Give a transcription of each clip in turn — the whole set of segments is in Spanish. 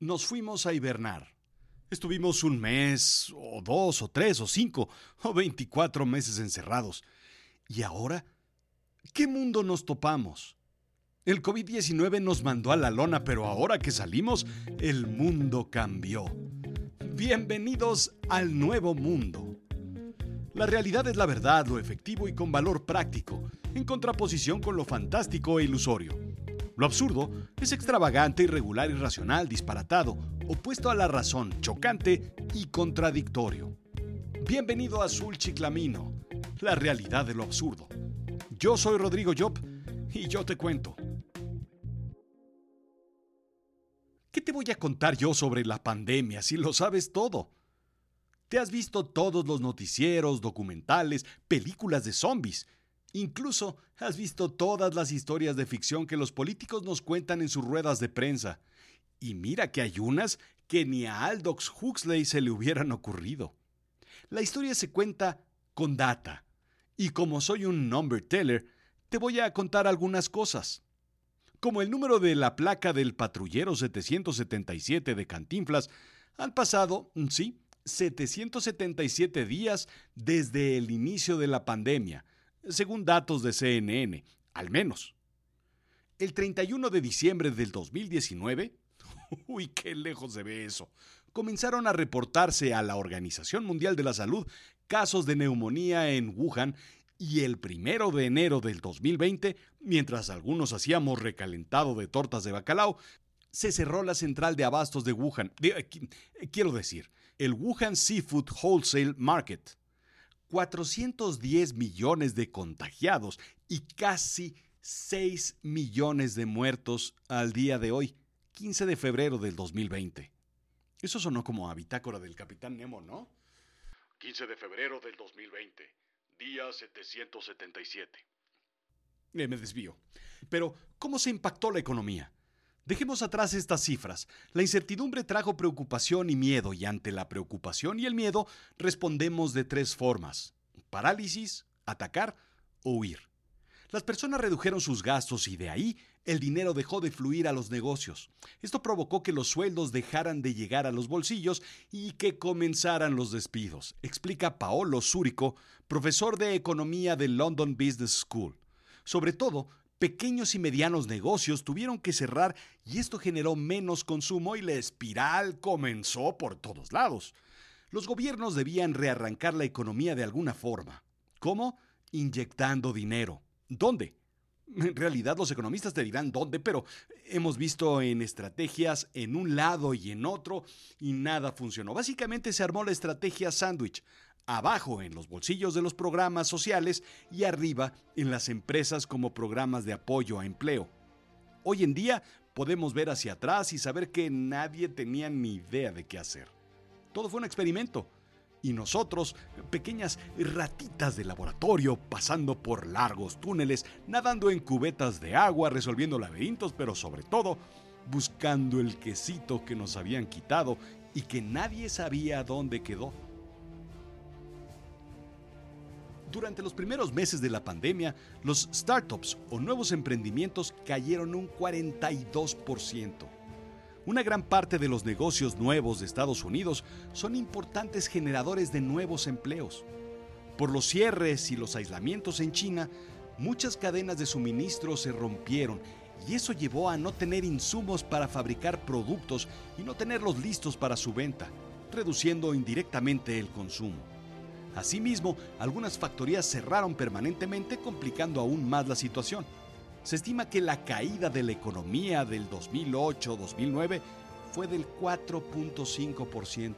Nos fuimos a hibernar. Estuvimos un mes, o dos, o tres, o cinco, o veinticuatro meses encerrados. ¿Y ahora? ¿Qué mundo nos topamos? El COVID-19 nos mandó a la lona, pero ahora que salimos, el mundo cambió. Bienvenidos al nuevo mundo. La realidad es la verdad, lo efectivo y con valor práctico, en contraposición con lo fantástico e ilusorio. Lo absurdo es extravagante, irregular, irracional, disparatado, opuesto a la razón, chocante y contradictorio. Bienvenido a Azul Chiclamino, la realidad de lo absurdo. Yo soy Rodrigo Job y yo te cuento. ¿Qué te voy a contar yo sobre la pandemia si lo sabes todo? Te has visto todos los noticieros, documentales, películas de zombies Incluso has visto todas las historias de ficción que los políticos nos cuentan en sus ruedas de prensa. Y mira que hay unas que ni a Aldous Huxley se le hubieran ocurrido. La historia se cuenta con data. Y como soy un number teller, te voy a contar algunas cosas. Como el número de la placa del patrullero 777 de Cantinflas, han pasado, sí, 777 días desde el inicio de la pandemia, según datos de CNN, al menos. El 31 de diciembre del 2019, uy, qué lejos se ve eso, comenzaron a reportarse a la Organización Mundial de la Salud casos de neumonía en Wuhan y el 1 de enero del 2020, mientras algunos hacíamos recalentado de tortas de bacalao, se cerró la central de abastos de Wuhan. Eh, quiero decir, el Wuhan Seafood Wholesale Market. 410 millones de contagiados y casi 6 millones de muertos al día de hoy, 15 de febrero del 2020. Eso sonó como a bitácora del Capitán Nemo, ¿no? 15 de febrero del 2020, día 777. Eh, me desvío. Pero, ¿cómo se impactó la economía? Dejemos atrás estas cifras. La incertidumbre trajo preocupación y miedo y ante la preocupación y el miedo respondemos de tres formas. Parálisis, atacar o huir. Las personas redujeron sus gastos y de ahí el dinero dejó de fluir a los negocios. Esto provocó que los sueldos dejaran de llegar a los bolsillos y que comenzaran los despidos, explica Paolo Zúrico, profesor de economía de London Business School. Sobre todo, pequeños y medianos negocios tuvieron que cerrar y esto generó menos consumo y la espiral comenzó por todos lados. Los gobiernos debían rearrancar la economía de alguna forma. ¿Cómo? Inyectando dinero. ¿Dónde? En realidad los economistas te dirán dónde, pero hemos visto en estrategias en un lado y en otro y nada funcionó. Básicamente se armó la estrategia sándwich abajo en los bolsillos de los programas sociales y arriba en las empresas como programas de apoyo a empleo. Hoy en día podemos ver hacia atrás y saber que nadie tenía ni idea de qué hacer. Todo fue un experimento. Y nosotros, pequeñas ratitas de laboratorio, pasando por largos túneles, nadando en cubetas de agua, resolviendo laberintos, pero sobre todo, buscando el quesito que nos habían quitado y que nadie sabía dónde quedó. Durante los primeros meses de la pandemia, los startups o nuevos emprendimientos cayeron un 42%. Una gran parte de los negocios nuevos de Estados Unidos son importantes generadores de nuevos empleos. Por los cierres y los aislamientos en China, muchas cadenas de suministro se rompieron y eso llevó a no tener insumos para fabricar productos y no tenerlos listos para su venta, reduciendo indirectamente el consumo. Asimismo, algunas factorías cerraron permanentemente complicando aún más la situación. Se estima que la caída de la economía del 2008-2009 fue del 4.5%.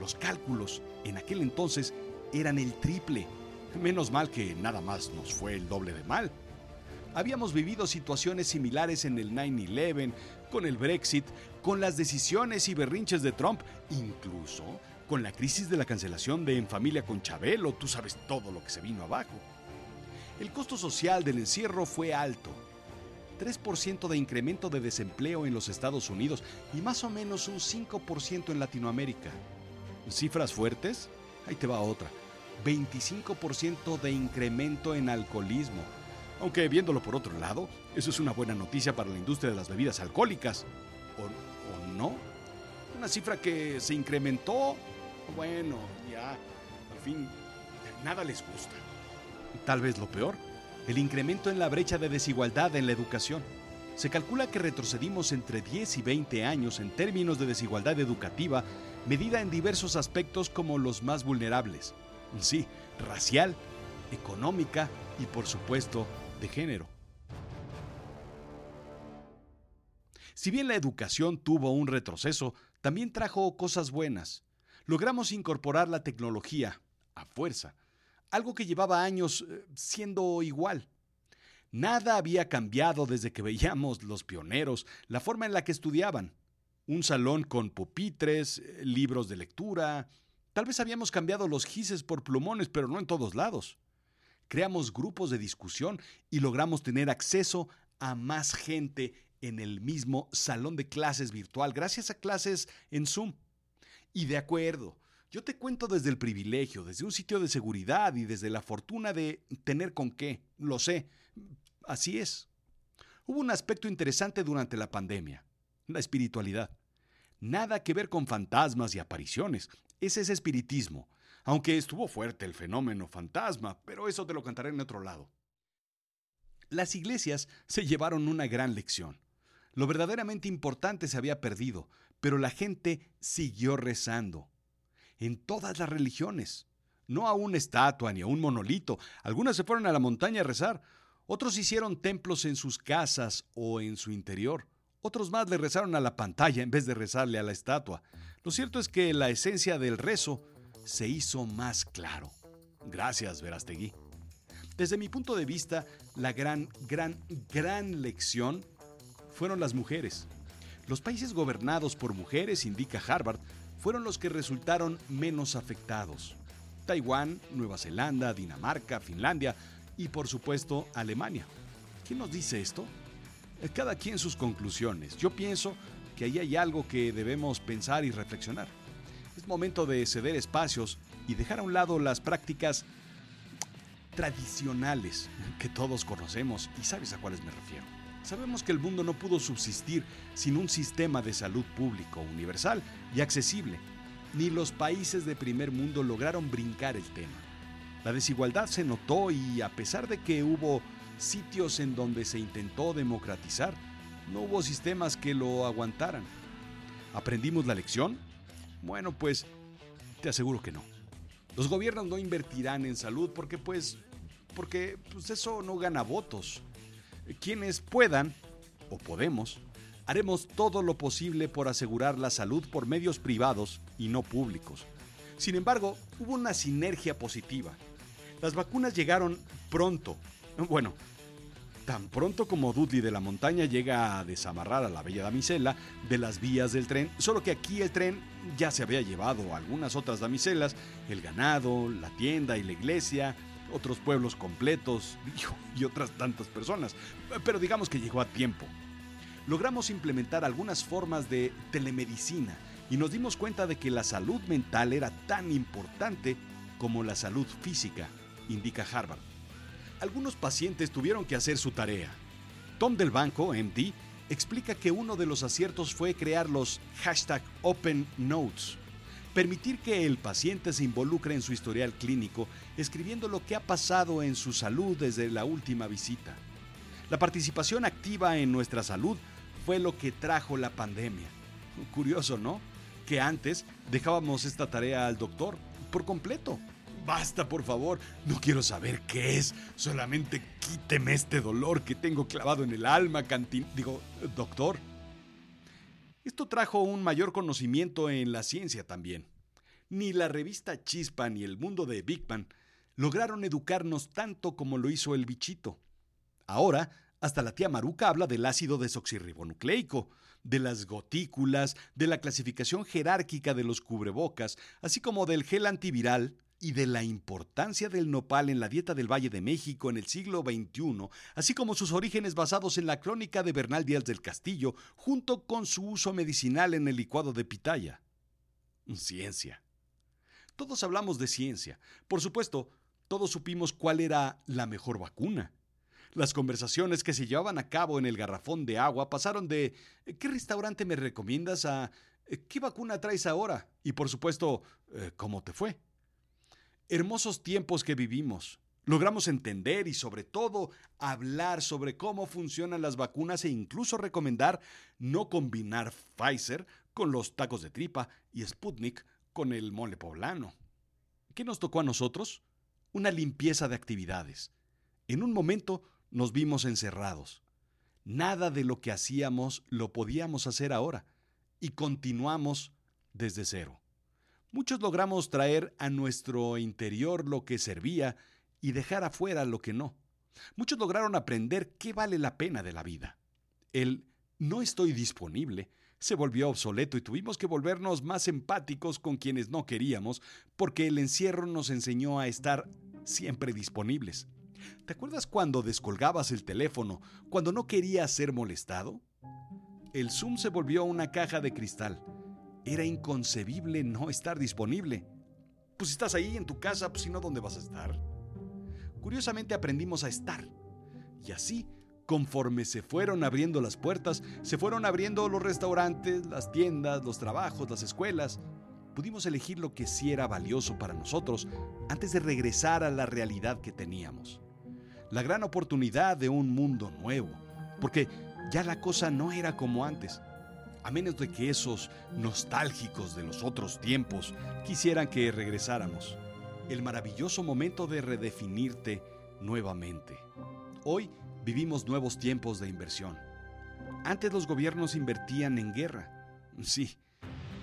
Los cálculos en aquel entonces eran el triple. Menos mal que nada más nos fue el doble de mal. Habíamos vivido situaciones similares en el 9-11, con el Brexit, con las decisiones y berrinches de Trump, incluso con la crisis de la cancelación de En Familia con Chabelo, tú sabes todo lo que se vino abajo. El costo social del encierro fue alto. 3% de incremento de desempleo en los Estados Unidos y más o menos un 5% en Latinoamérica. ¿Cifras fuertes? Ahí te va otra. 25% de incremento en alcoholismo. Aunque viéndolo por otro lado, eso es una buena noticia para la industria de las bebidas alcohólicas. ¿O, o no? una cifra que se incrementó. Bueno, ya, al fin, nada les gusta. Tal vez lo peor, el incremento en la brecha de desigualdad en la educación. Se calcula que retrocedimos entre 10 y 20 años en términos de desigualdad educativa, medida en diversos aspectos como los más vulnerables. Sí, racial, económica y por supuesto de género. Si bien la educación tuvo un retroceso, también trajo cosas buenas. Logramos incorporar la tecnología, a fuerza, algo que llevaba años eh, siendo igual. Nada había cambiado desde que veíamos los pioneros, la forma en la que estudiaban. Un salón con pupitres, eh, libros de lectura. Tal vez habíamos cambiado los gises por plumones, pero no en todos lados. Creamos grupos de discusión y logramos tener acceso a más gente en el mismo salón de clases virtual gracias a clases en Zoom. Y de acuerdo, yo te cuento desde el privilegio, desde un sitio de seguridad y desde la fortuna de tener con qué. Lo sé. Así es. Hubo un aspecto interesante durante la pandemia, la espiritualidad. Nada que ver con fantasmas y apariciones. Ese es espiritismo. Aunque estuvo fuerte el fenómeno fantasma, pero eso te lo cantaré en otro lado. Las iglesias se llevaron una gran lección. Lo verdaderamente importante se había perdido, pero la gente siguió rezando. En todas las religiones. No a una estatua ni a un monolito. Algunas se fueron a la montaña a rezar. Otros hicieron templos en sus casas o en su interior. Otros más le rezaron a la pantalla en vez de rezarle a la estatua. Lo cierto es que la esencia del rezo se hizo más claro. Gracias, Verastegui. Desde mi punto de vista, la gran, gran, gran lección fueron las mujeres. Los países gobernados por mujeres, indica Harvard, fueron los que resultaron menos afectados. Taiwán, Nueva Zelanda, Dinamarca, Finlandia y por supuesto Alemania. ¿Quién nos dice esto? Eh, cada quien sus conclusiones. Yo pienso que ahí hay algo que debemos pensar y reflexionar. Es momento de ceder espacios y dejar a un lado las prácticas tradicionales que todos conocemos y sabes a cuáles me refiero. Sabemos que el mundo no pudo subsistir sin un sistema de salud público universal y accesible. Ni los países de primer mundo lograron brincar el tema. La desigualdad se notó y a pesar de que hubo sitios en donde se intentó democratizar, no hubo sistemas que lo aguantaran. ¿Aprendimos la lección? Bueno, pues te aseguro que no. Los gobiernos no invertirán en salud porque pues porque pues eso no gana votos quienes puedan, o podemos, haremos todo lo posible por asegurar la salud por medios privados y no públicos. Sin embargo, hubo una sinergia positiva. Las vacunas llegaron pronto. Bueno, tan pronto como Dudley de la Montaña llega a desamarrar a la bella damisela de las vías del tren, solo que aquí el tren ya se había llevado algunas otras damiselas, el ganado, la tienda y la iglesia, otros pueblos completos y otras tantas personas, pero digamos que llegó a tiempo. Logramos implementar algunas formas de telemedicina y nos dimos cuenta de que la salud mental era tan importante como la salud física, indica Harvard. Algunos pacientes tuvieron que hacer su tarea. Tom del Banco, MD, explica que uno de los aciertos fue crear los hashtag Open Notes, Permitir que el paciente se involucre en su historial clínico, escribiendo lo que ha pasado en su salud desde la última visita. La participación activa en nuestra salud fue lo que trajo la pandemia. Curioso, ¿no? Que antes dejábamos esta tarea al doctor por completo. Basta, por favor, no quiero saber qué es, solamente quíteme este dolor que tengo clavado en el alma, cantín. Digo, doctor, esto trajo un mayor conocimiento en la ciencia también. Ni la revista Chispa ni el mundo de Big lograron educarnos tanto como lo hizo el bichito. Ahora, hasta la tía Maruca habla del ácido desoxirribonucleico, de las gotículas, de la clasificación jerárquica de los cubrebocas, así como del gel antiviral y de la importancia del nopal en la dieta del Valle de México en el siglo XXI, así como sus orígenes basados en la crónica de Bernal Díaz del Castillo, junto con su uso medicinal en el licuado de pitaya. Ciencia. Todos hablamos de ciencia. Por supuesto, todos supimos cuál era la mejor vacuna. Las conversaciones que se llevaban a cabo en el garrafón de agua pasaron de ¿qué restaurante me recomiendas a eh, ¿qué vacuna traes ahora? Y por supuesto, eh, ¿cómo te fue? Hermosos tiempos que vivimos. Logramos entender y sobre todo hablar sobre cómo funcionan las vacunas e incluso recomendar no combinar Pfizer con los tacos de tripa y Sputnik con el mole poblano. ¿Qué nos tocó a nosotros? Una limpieza de actividades. En un momento nos vimos encerrados. Nada de lo que hacíamos lo podíamos hacer ahora y continuamos desde cero. Muchos logramos traer a nuestro interior lo que servía y dejar afuera lo que no. Muchos lograron aprender qué vale la pena de la vida. El no estoy disponible se volvió obsoleto y tuvimos que volvernos más empáticos con quienes no queríamos porque el encierro nos enseñó a estar siempre disponibles. ¿Te acuerdas cuando descolgabas el teléfono, cuando no querías ser molestado? El Zoom se volvió una caja de cristal. Era inconcebible no estar disponible. Pues estás ahí en tu casa, pues si no, ¿dónde vas a estar? Curiosamente aprendimos a estar. Y así, conforme se fueron abriendo las puertas, se fueron abriendo los restaurantes, las tiendas, los trabajos, las escuelas, pudimos elegir lo que sí era valioso para nosotros antes de regresar a la realidad que teníamos. La gran oportunidad de un mundo nuevo, porque ya la cosa no era como antes, a menos de que esos nostálgicos de los otros tiempos quisieran que regresáramos el maravilloso momento de redefinirte nuevamente. Hoy vivimos nuevos tiempos de inversión. Antes los gobiernos invertían en guerra. Sí,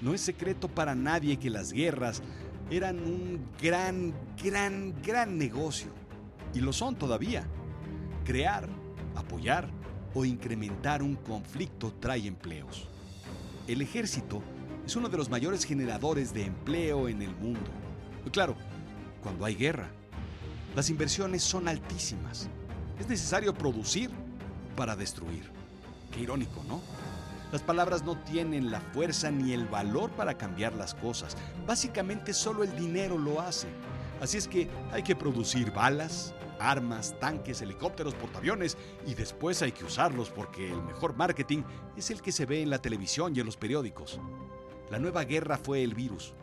no es secreto para nadie que las guerras eran un gran, gran, gran negocio. Y lo son todavía. Crear, apoyar o incrementar un conflicto trae empleos. El ejército es uno de los mayores generadores de empleo en el mundo. Claro, cuando hay guerra. Las inversiones son altísimas. Es necesario producir para destruir. Qué irónico, ¿no? Las palabras no tienen la fuerza ni el valor para cambiar las cosas. Básicamente solo el dinero lo hace. Así es que hay que producir balas, armas, tanques, helicópteros, portaaviones y después hay que usarlos porque el mejor marketing es el que se ve en la televisión y en los periódicos. La nueva guerra fue el virus,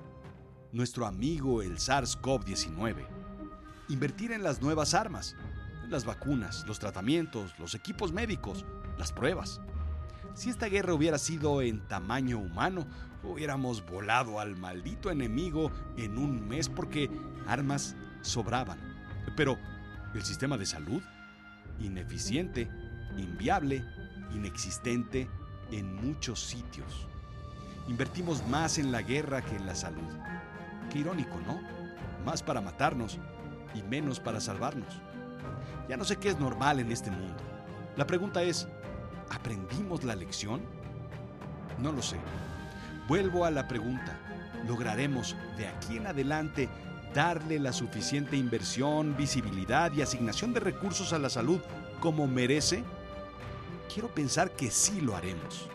nuestro amigo el SARS-CoV-19. Invertir en las nuevas armas, las vacunas, los tratamientos, los equipos médicos, las pruebas. Si esta guerra hubiera sido en tamaño humano, hubiéramos volado al maldito enemigo en un mes porque armas sobraban. Pero el sistema de salud, ineficiente, inviable, inexistente en muchos sitios. Invertimos más en la guerra que en la salud. Qué irónico, ¿no? Más para matarnos y menos para salvarnos. Ya no sé qué es normal en este mundo. La pregunta es, ¿aprendimos la lección? No lo sé. Vuelvo a la pregunta. ¿Lograremos de aquí en adelante darle la suficiente inversión, visibilidad y asignación de recursos a la salud como merece? Quiero pensar que sí lo haremos.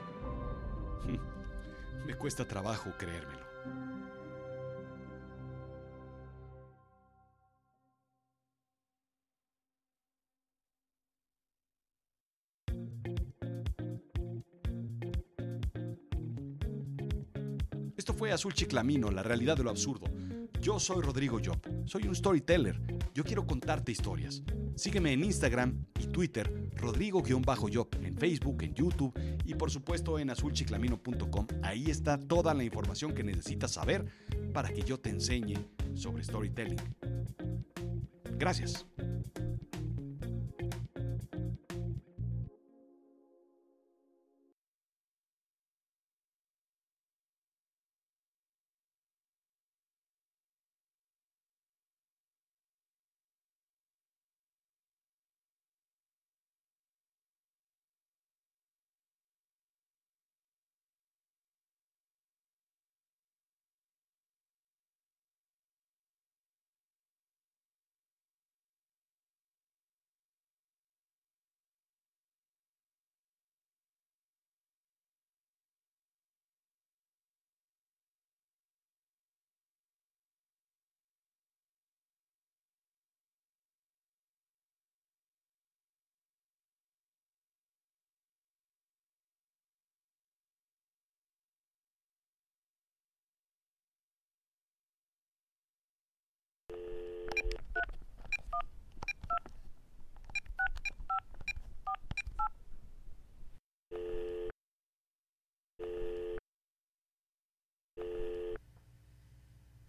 Me cuesta trabajo creérmelo. Esto fue Azul Chiclamino, la realidad de lo absurdo. Yo soy Rodrigo Job, soy un storyteller. Yo quiero contarte historias. Sígueme en Instagram y Twitter, Rodrigo-Job, en Facebook, en YouTube y por supuesto en azulchiclamino.com. Ahí está toda la información que necesitas saber para que yo te enseñe sobre storytelling. Gracias.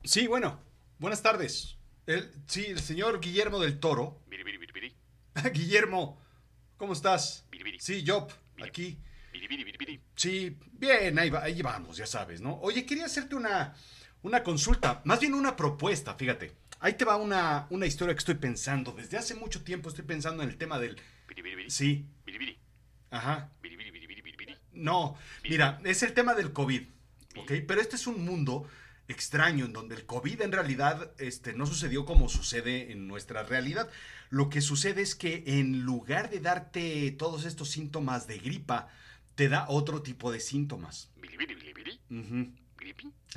Sí, bueno, buenas tardes. El, sí, el señor Guillermo del Toro. Biri, biri, biri, biri. Guillermo, ¿cómo estás? Sí, Job, aquí. Sí, bien, ahí, va- ahí vamos, ya sabes, ¿no? Oye, quería hacerte una, una consulta, más bien una propuesta, fíjate. Ahí te va una, una historia que estoy pensando. Desde hace mucho tiempo estoy pensando en el tema del... Sí, ajá. No, mira, es el tema del COVID, ¿ok? Pero este es un mundo extraño en donde el COVID en realidad este, no sucedió como sucede en nuestra realidad. Lo que sucede es que en lugar de darte todos estos síntomas de gripa, te da otro tipo de síntomas.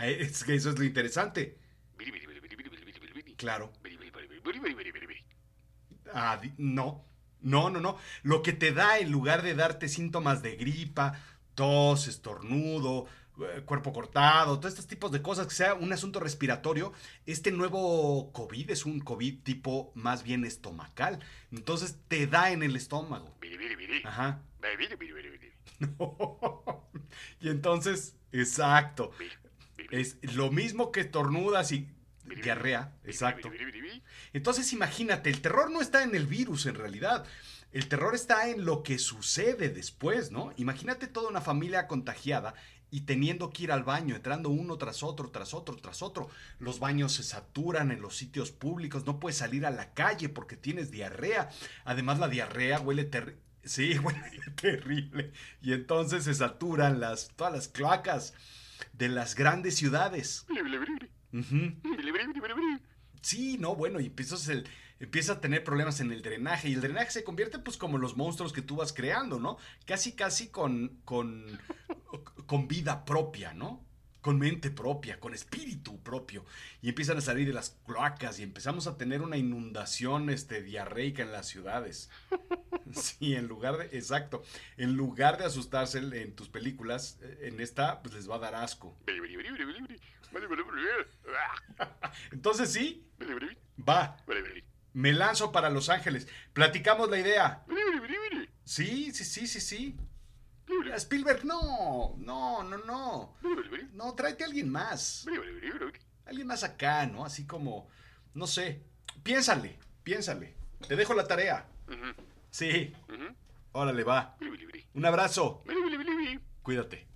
Eh, Es que eso es lo interesante. Biri. Ah, no. No, no, no. Lo que te da en lugar de darte síntomas de gripa, tos, estornudo, eh, cuerpo cortado, todos estos tipos de cosas, que sea un asunto respiratorio, este nuevo COVID es un COVID tipo más bien estomacal. Entonces te da en el estómago. Ajá. Y entonces, exacto. Es lo mismo que estornudas y diarrea. Exacto. Entonces imagínate, el terror no está en el virus en realidad. El terror está en lo que sucede después, ¿no? Imagínate toda una familia contagiada y teniendo que ir al baño, entrando uno tras otro, tras otro, tras otro. Los baños se saturan en los sitios públicos, no puedes salir a la calle porque tienes diarrea. Además la diarrea huele terrible. Sí, huele terrible. Y entonces se saturan las, todas las cloacas de las grandes ciudades. Sí, no, bueno, y empiezas, el, empiezas a tener problemas en el drenaje y el drenaje se convierte pues como los monstruos que tú vas creando, ¿no? Casi, casi con, con, con vida propia, ¿no? Con mente propia, con espíritu propio. Y empiezan a salir de las cloacas y empezamos a tener una inundación este, diarreica en las ciudades. Sí, en lugar de, exacto, en lugar de asustarse en, tus películas, eh, en esta pues les va a dar asco. Entonces sí, va. Me lanzo para Los Ángeles. Platicamos la idea. Sí, sí, sí, sí, sí. Spielberg, no, no, no, no. No, tráete a alguien más. Alguien más acá, ¿no? Así como, no sé. Piénsale, piénsale. Te dejo la tarea. Sí, órale, va. Un abrazo. Cuídate.